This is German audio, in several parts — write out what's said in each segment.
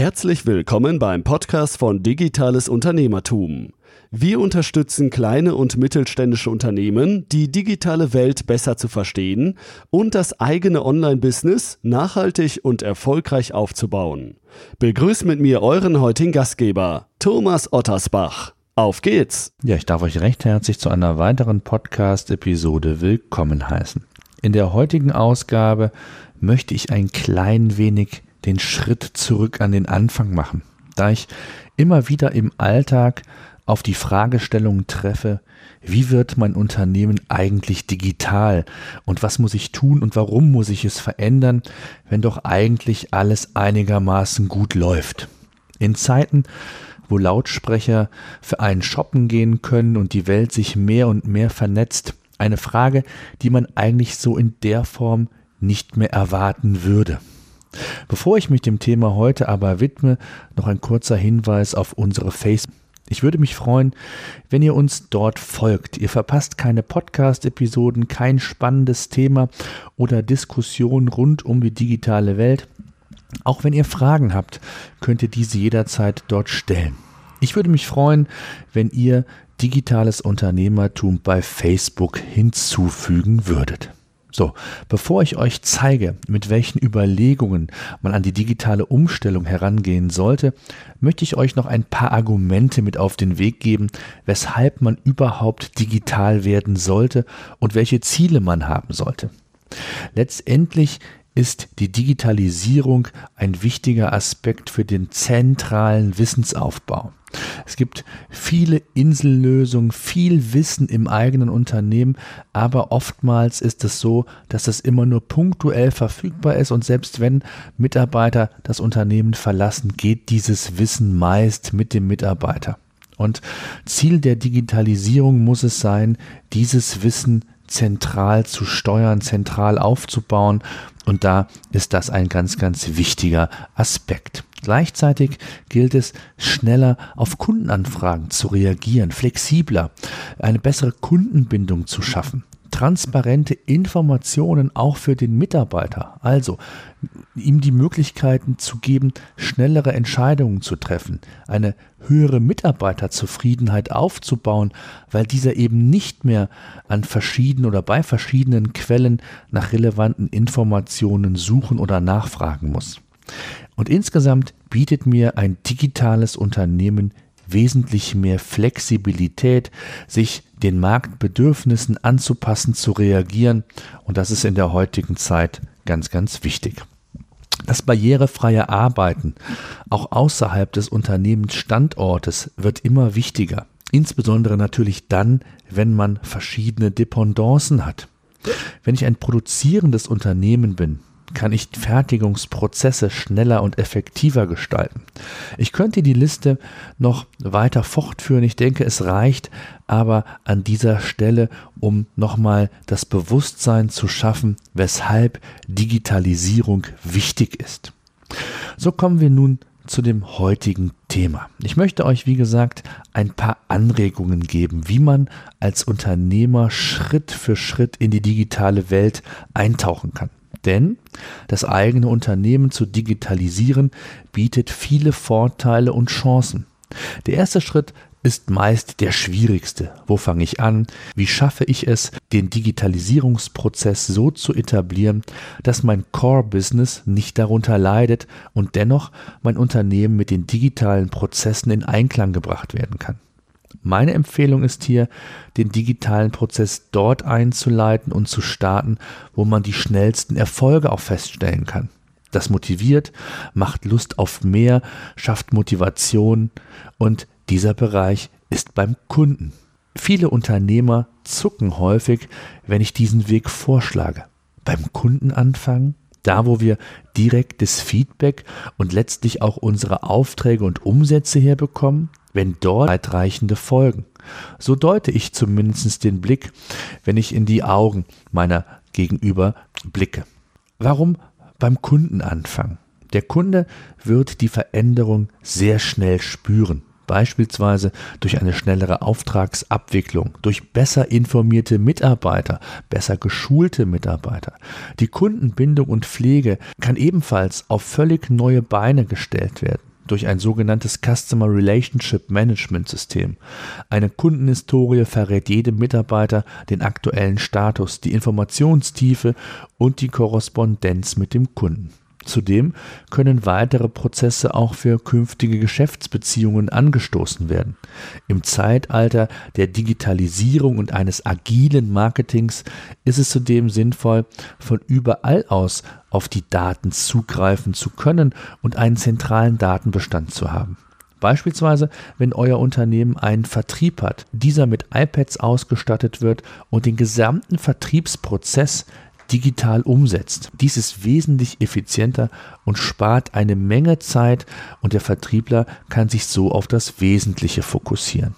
Herzlich willkommen beim Podcast von Digitales Unternehmertum. Wir unterstützen kleine und mittelständische Unternehmen, die digitale Welt besser zu verstehen und das eigene Online-Business nachhaltig und erfolgreich aufzubauen. Begrüßt mit mir euren heutigen Gastgeber, Thomas Ottersbach. Auf geht's! Ja, ich darf euch recht herzlich zu einer weiteren Podcast-Episode willkommen heißen. In der heutigen Ausgabe möchte ich ein klein wenig den Schritt zurück an den Anfang machen, da ich immer wieder im Alltag auf die Fragestellung treffe, wie wird mein Unternehmen eigentlich digital und was muss ich tun und warum muss ich es verändern, wenn doch eigentlich alles einigermaßen gut läuft. In Zeiten, wo Lautsprecher für einen shoppen gehen können und die Welt sich mehr und mehr vernetzt, eine Frage, die man eigentlich so in der Form nicht mehr erwarten würde. Bevor ich mich dem Thema heute aber widme, noch ein kurzer Hinweis auf unsere Facebook. Ich würde mich freuen, wenn ihr uns dort folgt. Ihr verpasst keine Podcast-Episoden, kein spannendes Thema oder Diskussion rund um die digitale Welt. Auch wenn ihr Fragen habt, könnt ihr diese jederzeit dort stellen. Ich würde mich freuen, wenn ihr digitales Unternehmertum bei Facebook hinzufügen würdet. So, bevor ich euch zeige, mit welchen Überlegungen man an die digitale Umstellung herangehen sollte, möchte ich euch noch ein paar Argumente mit auf den Weg geben, weshalb man überhaupt digital werden sollte und welche Ziele man haben sollte. Letztendlich ist die Digitalisierung ein wichtiger Aspekt für den zentralen Wissensaufbau. Es gibt viele Insellösungen, viel Wissen im eigenen Unternehmen, aber oftmals ist es so, dass es immer nur punktuell verfügbar ist und selbst wenn Mitarbeiter das Unternehmen verlassen, geht dieses Wissen meist mit dem Mitarbeiter. Und Ziel der Digitalisierung muss es sein, dieses Wissen zentral zu steuern, zentral aufzubauen. Und da ist das ein ganz, ganz wichtiger Aspekt. Gleichzeitig gilt es, schneller auf Kundenanfragen zu reagieren, flexibler, eine bessere Kundenbindung zu schaffen transparente Informationen auch für den Mitarbeiter. Also ihm die Möglichkeiten zu geben, schnellere Entscheidungen zu treffen, eine höhere Mitarbeiterzufriedenheit aufzubauen, weil dieser eben nicht mehr an verschiedenen oder bei verschiedenen Quellen nach relevanten Informationen suchen oder nachfragen muss. Und insgesamt bietet mir ein digitales Unternehmen wesentlich mehr Flexibilität, sich den Marktbedürfnissen anzupassen, zu reagieren. Und das ist in der heutigen Zeit ganz, ganz wichtig. Das barrierefreie Arbeiten, auch außerhalb des Unternehmensstandortes, wird immer wichtiger. Insbesondere natürlich dann, wenn man verschiedene Dependancen hat. Wenn ich ein produzierendes Unternehmen bin, kann ich Fertigungsprozesse schneller und effektiver gestalten. Ich könnte die Liste noch weiter fortführen. Ich denke, es reicht aber an dieser Stelle, um nochmal das Bewusstsein zu schaffen, weshalb Digitalisierung wichtig ist. So kommen wir nun zu dem heutigen Thema. Ich möchte euch, wie gesagt, ein paar Anregungen geben, wie man als Unternehmer Schritt für Schritt in die digitale Welt eintauchen kann. Denn das eigene Unternehmen zu digitalisieren bietet viele Vorteile und Chancen. Der erste Schritt ist meist der schwierigste. Wo fange ich an? Wie schaffe ich es, den Digitalisierungsprozess so zu etablieren, dass mein Core-Business nicht darunter leidet und dennoch mein Unternehmen mit den digitalen Prozessen in Einklang gebracht werden kann? Meine Empfehlung ist hier, den digitalen Prozess dort einzuleiten und zu starten, wo man die schnellsten Erfolge auch feststellen kann. Das motiviert, macht Lust auf mehr, schafft Motivation und dieser Bereich ist beim Kunden. Viele Unternehmer zucken häufig, wenn ich diesen Weg vorschlage. Beim Kunden anfangen? Da, wo wir direktes Feedback und letztlich auch unsere Aufträge und Umsätze herbekommen? Wenn dort weitreichende Folgen. So deute ich zumindest den Blick, wenn ich in die Augen meiner Gegenüber blicke. Warum beim Kunden anfangen? Der Kunde wird die Veränderung sehr schnell spüren beispielsweise durch eine schnellere Auftragsabwicklung, durch besser informierte Mitarbeiter, besser geschulte Mitarbeiter. Die Kundenbindung und Pflege kann ebenfalls auf völlig neue Beine gestellt werden. Durch ein sogenanntes Customer Relationship Management System. Eine Kundenhistorie verrät jedem Mitarbeiter den aktuellen Status, die Informationstiefe und die Korrespondenz mit dem Kunden. Zudem können weitere Prozesse auch für künftige Geschäftsbeziehungen angestoßen werden. Im Zeitalter der Digitalisierung und eines agilen Marketings ist es zudem sinnvoll, von überall aus auf die Daten zugreifen zu können und einen zentralen Datenbestand zu haben. Beispielsweise, wenn euer Unternehmen einen Vertrieb hat, dieser mit iPads ausgestattet wird und den gesamten Vertriebsprozess digital umsetzt. Dies ist wesentlich effizienter und spart eine Menge Zeit und der Vertriebler kann sich so auf das Wesentliche fokussieren.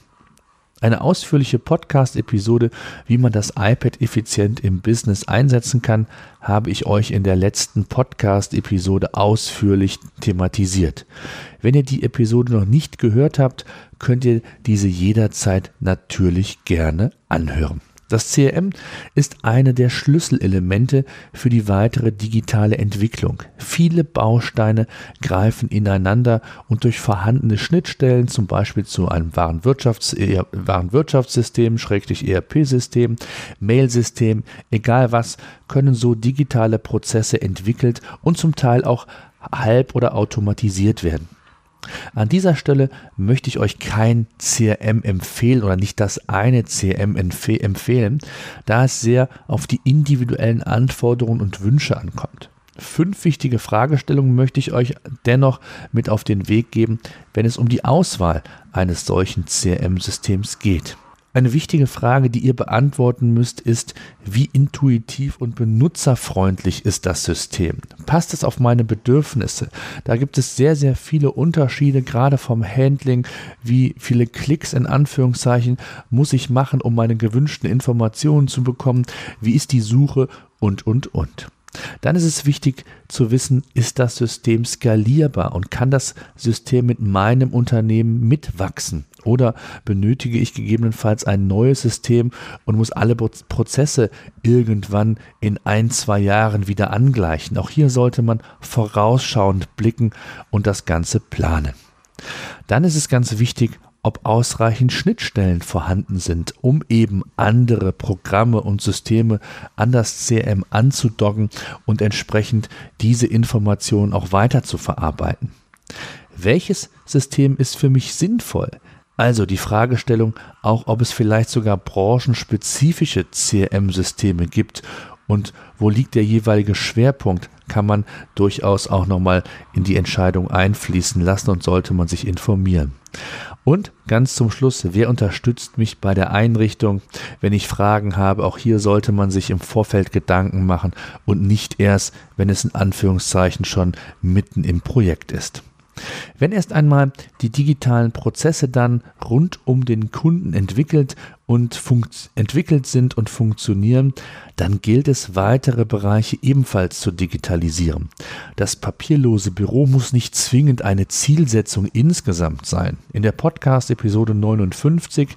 Eine ausführliche Podcast-Episode, wie man das iPad effizient im Business einsetzen kann, habe ich euch in der letzten Podcast-Episode ausführlich thematisiert. Wenn ihr die Episode noch nicht gehört habt, könnt ihr diese jederzeit natürlich gerne anhören. Das CRM ist eine der Schlüsselelemente für die weitere digitale Entwicklung. Viele Bausteine greifen ineinander und durch vorhandene Schnittstellen, zum Beispiel zu einem Warenwirtschafts Warenwirtschaftssystem, Schrägstrich ERP-System, Mailsystem, egal was, können so digitale Prozesse entwickelt und zum Teil auch halb oder automatisiert werden. An dieser Stelle möchte ich euch kein CRM empfehlen oder nicht das eine CRM empfehlen, da es sehr auf die individuellen Anforderungen und Wünsche ankommt. Fünf wichtige Fragestellungen möchte ich euch dennoch mit auf den Weg geben, wenn es um die Auswahl eines solchen CRM-Systems geht. Eine wichtige Frage, die ihr beantworten müsst, ist, wie intuitiv und benutzerfreundlich ist das System? Passt es auf meine Bedürfnisse? Da gibt es sehr, sehr viele Unterschiede, gerade vom Handling. Wie viele Klicks in Anführungszeichen muss ich machen, um meine gewünschten Informationen zu bekommen? Wie ist die Suche? Und, und, und. Dann ist es wichtig zu wissen, ist das System skalierbar und kann das System mit meinem Unternehmen mitwachsen? Oder benötige ich gegebenenfalls ein neues System und muss alle Prozesse irgendwann in ein, zwei Jahren wieder angleichen? Auch hier sollte man vorausschauend blicken und das Ganze planen. Dann ist es ganz wichtig, ob ausreichend Schnittstellen vorhanden sind, um eben andere Programme und Systeme an das CRM anzudocken und entsprechend diese Informationen auch weiter zu verarbeiten. Welches System ist für mich sinnvoll? Also die Fragestellung auch, ob es vielleicht sogar branchenspezifische CRM-Systeme gibt und wo liegt der jeweilige Schwerpunkt, kann man durchaus auch nochmal in die Entscheidung einfließen lassen und sollte man sich informieren. Und ganz zum Schluss, wer unterstützt mich bei der Einrichtung? Wenn ich Fragen habe, auch hier sollte man sich im Vorfeld Gedanken machen und nicht erst, wenn es in Anführungszeichen schon mitten im Projekt ist. Wenn erst einmal die digitalen Prozesse dann rund um den Kunden entwickelt und entwickelt sind und funktionieren, dann gilt es, weitere Bereiche ebenfalls zu digitalisieren. Das papierlose Büro muss nicht zwingend eine Zielsetzung insgesamt sein. In der Podcast-Episode 59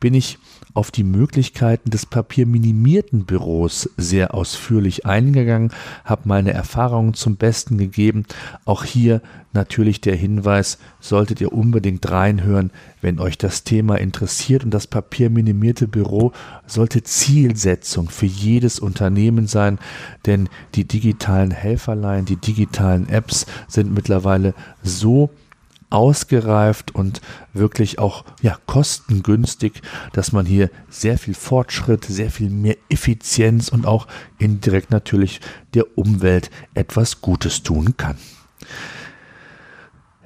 bin ich auf die Möglichkeiten des papierminimierten Büros sehr ausführlich eingegangen, habe meine Erfahrungen zum Besten gegeben. Auch hier natürlich der Hinweis, solltet ihr unbedingt reinhören, wenn euch das Thema interessiert und das papierminimierte Büro sollte Zielsetzung für jedes Unternehmen sein, denn die digitalen Helferlein, die digitalen Apps sind mittlerweile so ausgereift und wirklich auch ja, kostengünstig, dass man hier sehr viel Fortschritt, sehr viel mehr Effizienz und auch indirekt natürlich der Umwelt etwas Gutes tun kann.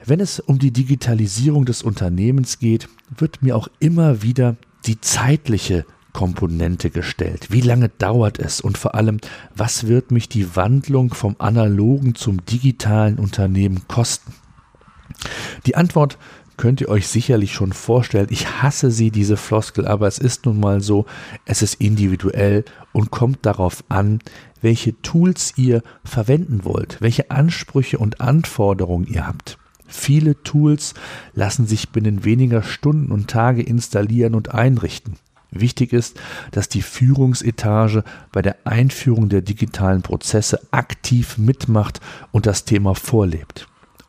Wenn es um die Digitalisierung des Unternehmens geht, wird mir auch immer wieder die zeitliche Komponente gestellt. Wie lange dauert es und vor allem, was wird mich die Wandlung vom analogen zum digitalen Unternehmen kosten? Die Antwort könnt ihr euch sicherlich schon vorstellen. Ich hasse sie, diese Floskel, aber es ist nun mal so, es ist individuell und kommt darauf an, welche Tools ihr verwenden wollt, welche Ansprüche und Anforderungen ihr habt. Viele Tools lassen sich binnen weniger Stunden und Tage installieren und einrichten. Wichtig ist, dass die Führungsetage bei der Einführung der digitalen Prozesse aktiv mitmacht und das Thema vorlebt.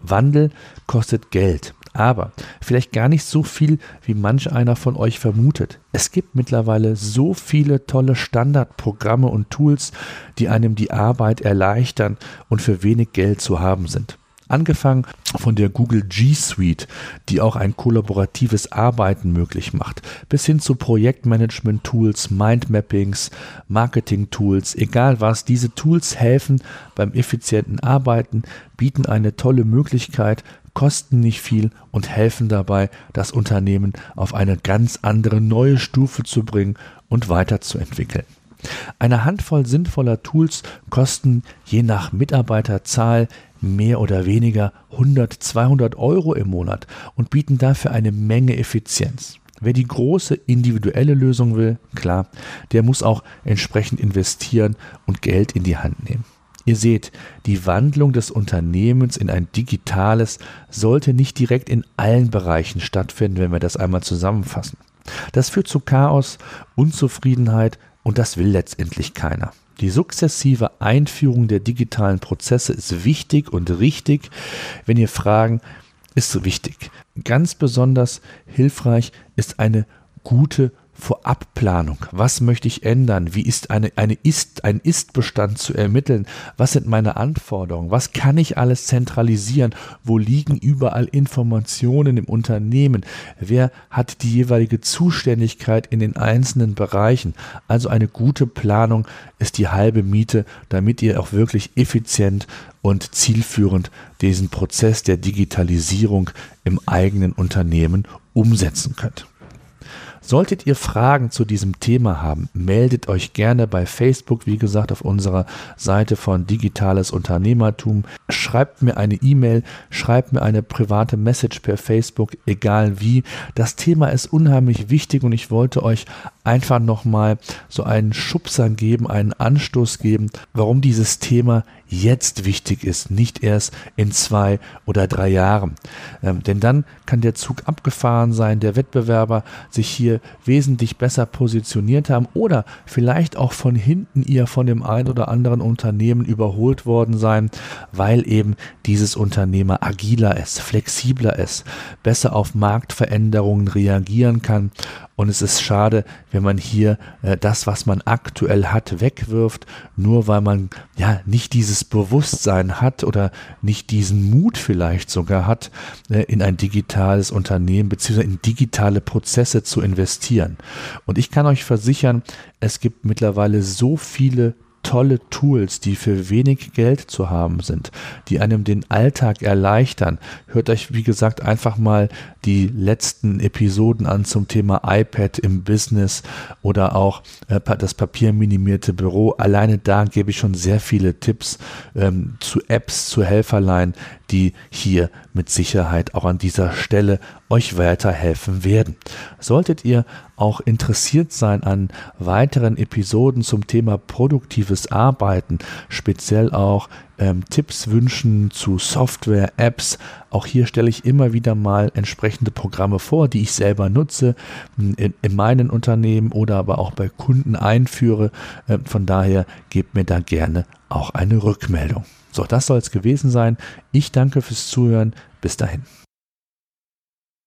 Wandel kostet Geld aber vielleicht gar nicht so viel, wie manch einer von euch vermutet. Es gibt mittlerweile so viele tolle Standardprogramme und Tools, die einem die Arbeit erleichtern und für wenig Geld zu haben sind. Angefangen von der Google G Suite, die auch ein kollaboratives Arbeiten möglich macht, bis hin zu Projektmanagement-Tools, Mindmappings, Marketing-Tools, egal was, diese Tools helfen beim effizienten Arbeiten, bieten eine tolle Möglichkeit, kosten nicht viel und helfen dabei, das Unternehmen auf eine ganz andere neue Stufe zu bringen und weiterzuentwickeln. Eine Handvoll sinnvoller Tools kosten je nach Mitarbeiterzahl mehr oder weniger 100, 200 Euro im Monat und bieten dafür eine Menge Effizienz. Wer die große individuelle Lösung will, klar, der muss auch entsprechend investieren und Geld in die Hand nehmen. Ihr seht, die Wandlung des Unternehmens in ein digitales sollte nicht direkt in allen Bereichen stattfinden, wenn wir das einmal zusammenfassen. Das führt zu Chaos, Unzufriedenheit und das will letztendlich keiner. Die sukzessive Einführung der digitalen Prozesse ist wichtig und richtig. Wenn ihr fragen, ist wichtig. Ganz besonders hilfreich ist eine gute Vorabplanung. Was möchte ich ändern? Wie ist eine, eine ist, ein Ist-Bestand zu ermitteln? Was sind meine Anforderungen? Was kann ich alles zentralisieren? Wo liegen überall Informationen im Unternehmen? Wer hat die jeweilige Zuständigkeit in den einzelnen Bereichen? Also eine gute Planung ist die halbe Miete, damit ihr auch wirklich effizient und zielführend diesen Prozess der Digitalisierung im eigenen Unternehmen umsetzen könnt. Solltet ihr Fragen zu diesem Thema haben, meldet euch gerne bei Facebook, wie gesagt, auf unserer Seite von Digitales Unternehmertum. Schreibt mir eine E-Mail, schreibt mir eine private Message per Facebook, egal wie. Das Thema ist unheimlich wichtig und ich wollte euch einfach nochmal so einen Schubser geben, einen Anstoß geben, warum dieses Thema jetzt wichtig ist, nicht erst in zwei oder drei Jahren. Ähm, denn dann kann der Zug abgefahren sein, der Wettbewerber sich hier wesentlich besser positioniert haben oder vielleicht auch von hinten ihr von dem ein oder anderen Unternehmen überholt worden sein, weil eben dieses Unternehmer agiler ist, flexibler ist, besser auf Marktveränderungen reagieren kann und es ist schade, wenn man hier äh, das, was man aktuell hat, wegwirft, nur weil man ja nicht dieses Bewusstsein hat oder nicht diesen Mut vielleicht sogar hat, äh, in ein digitales Unternehmen bzw. in digitale Prozesse zu investieren. Und ich kann euch versichern, es gibt mittlerweile so viele tolle Tools, die für wenig Geld zu haben sind, die einem den Alltag erleichtern. Hört euch, wie gesagt, einfach mal die letzten Episoden an zum Thema iPad im Business oder auch äh, das papierminimierte Büro. Alleine da gebe ich schon sehr viele Tipps ähm, zu Apps, zu Helferlein, die hier mit Sicherheit auch an dieser Stelle euch weiterhelfen werden. Solltet ihr auch interessiert sein an weiteren Episoden zum Thema produktives Arbeiten, speziell auch ähm, Tipps wünschen zu Software, Apps. Auch hier stelle ich immer wieder mal entsprechende Programme vor, die ich selber nutze, hm, in, in meinen Unternehmen oder aber auch bei Kunden einführe. Ähm, von daher gebt mir da gerne auch eine Rückmeldung. So, das soll es gewesen sein. Ich danke fürs Zuhören. Bis dahin.